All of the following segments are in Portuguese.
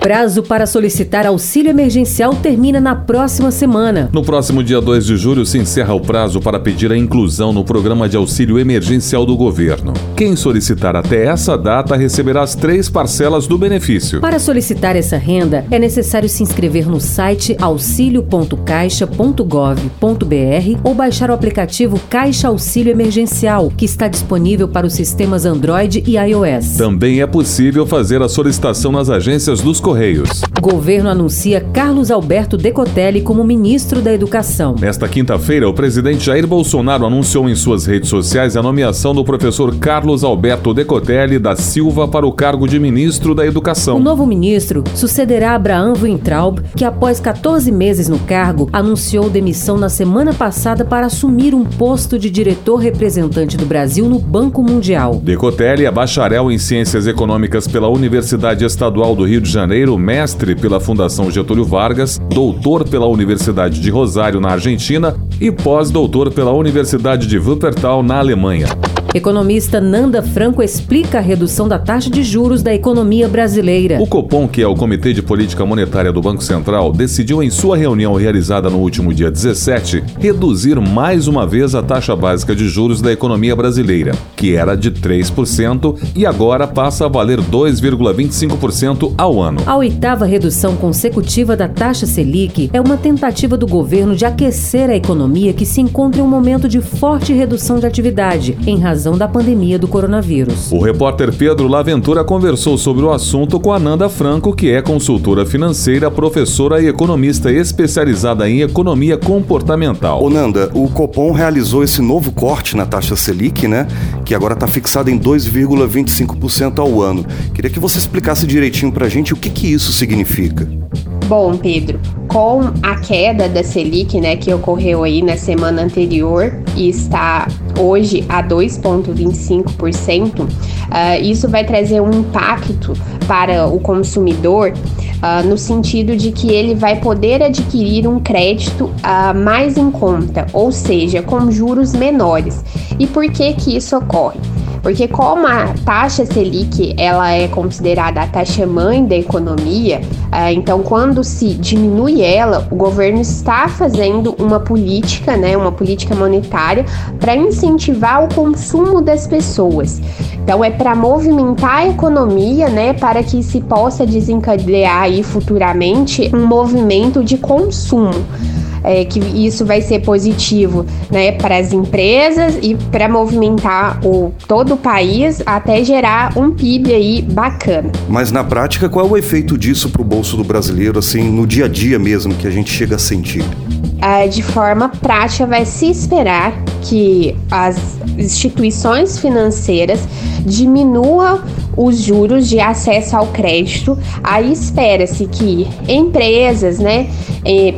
Prazo para solicitar auxílio emergencial termina na próxima semana. No próximo dia 2 de julho se encerra o prazo para pedir a inclusão no programa de auxílio emergencial do governo. Quem solicitar até essa data receberá as três parcelas do benefício. Para solicitar essa renda, é necessário se inscrever no site auxilio.caixa.gov.br ou baixar o aplicativo Caixa Auxílio Emergencial, que está disponível para os sistemas Android e iOS. Também é possível fazer a solicitação nas agências dos Correios. Governo anuncia Carlos Alberto Decotelli como ministro da Educação. Nesta quinta-feira, o presidente Jair Bolsonaro anunciou em suas redes sociais a nomeação do professor Carlos Alberto Decotelli da Silva para o cargo de ministro da O Educação. novo ministro sucederá Abraham Weintraub, que após 14 meses no cargo, anunciou demissão na semana passada para assumir um posto de diretor representante do Brasil no Banco Mundial. Decotelli é bacharel em Ciências Econômicas pela Universidade Estadual do Rio de Janeiro, mestre pela Fundação Getúlio Vargas, doutor pela Universidade de Rosário, na Argentina, e pós-doutor pela Universidade de Wuppertal, na Alemanha. Economista Nanda Franco explica a redução da taxa de juros da economia brasileira. O Copom, que é o Comitê de Política Monetária do Banco Central, decidiu em sua reunião realizada no último dia 17 reduzir mais uma vez a taxa básica de juros da economia brasileira, que era de 3% e agora passa a valer 2,25% ao ano. A oitava redução consecutiva da taxa Selic é uma tentativa do governo de aquecer a economia que se encontra em um momento de forte redução de atividade, em razão da pandemia do coronavírus. O repórter Pedro Laventura conversou sobre o assunto com a Nanda Franco, que é consultora financeira, professora e economista especializada em economia comportamental. Ô Nanda, o Copom realizou esse novo corte na taxa Selic, né? Que agora está fixada em 2,25% ao ano. Queria que você explicasse direitinho pra gente o que, que isso significa. Bom, Pedro, com a queda da Selic, né, que ocorreu aí na semana anterior e está hoje a 2,25%, ah, isso vai trazer um impacto para o consumidor ah, no sentido de que ele vai poder adquirir um crédito ah, mais em conta, ou seja, com juros menores. E por que que isso ocorre? Porque como a taxa Selic ela é considerada a taxa mãe da economia, ah, então quando se diminui ela, o governo está fazendo uma política, né, uma política monetária para incentivar o consumo das pessoas. Então é para movimentar a economia, né, para que se possa desencadear aí futuramente um movimento de consumo é, que isso vai ser positivo né, para as empresas e para movimentar o, todo o país até gerar um PIB aí bacana. Mas na prática, qual é o efeito disso pro bolso do brasileiro, assim, no dia a dia mesmo, que a gente chega a sentir? Ah, de forma prática, vai se esperar que as instituições financeiras diminuam os juros de acesso ao crédito. Aí espera-se que empresas, né,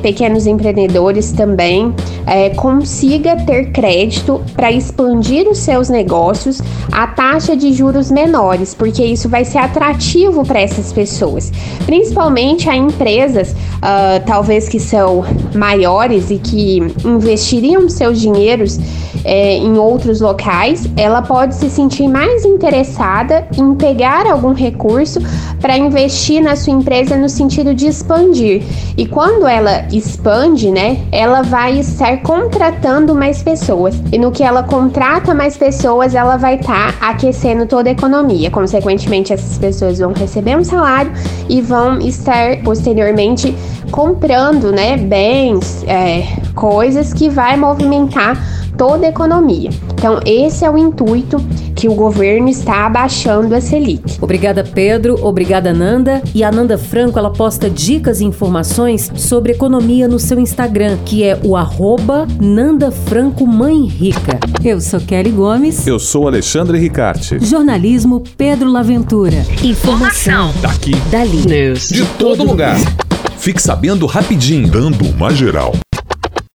pequenos empreendedores também eh, consiga ter crédito para expandir os seus negócios a taxa de juros menores, porque isso vai ser atrativo para essas pessoas, principalmente a empresas, ah, talvez que são maiores e que investiriam seus dinheiros eh, em outros locais, ela pode se sentir mais interessada em pegar algum recurso para investir na sua empresa no sentido de expandir. E quando ela expande, né, ela vai estar contratando mais pessoas. E no que ela contrata mais pessoas, ela vai estar aquecendo toda a economia. Consequentemente, essas pessoas vão receber um salário e vão estar posteriormente comprando, né, bens, é, coisas que vai movimentar toda a economia. Então, esse é o intuito que o governo está abaixando a Selic. Obrigada, Pedro. Obrigada, Nanda. E a Nanda Franco, ela posta dicas e informações sobre economia no seu Instagram, que é o arroba Nanda Franco Mãe Rica. Eu sou Kelly Gomes. Eu sou Alexandre Ricarte. Jornalismo Pedro Laventura. Informação. Daqui. Dali. News. De todo lugar. Fique sabendo rapidinho. Dando uma geral.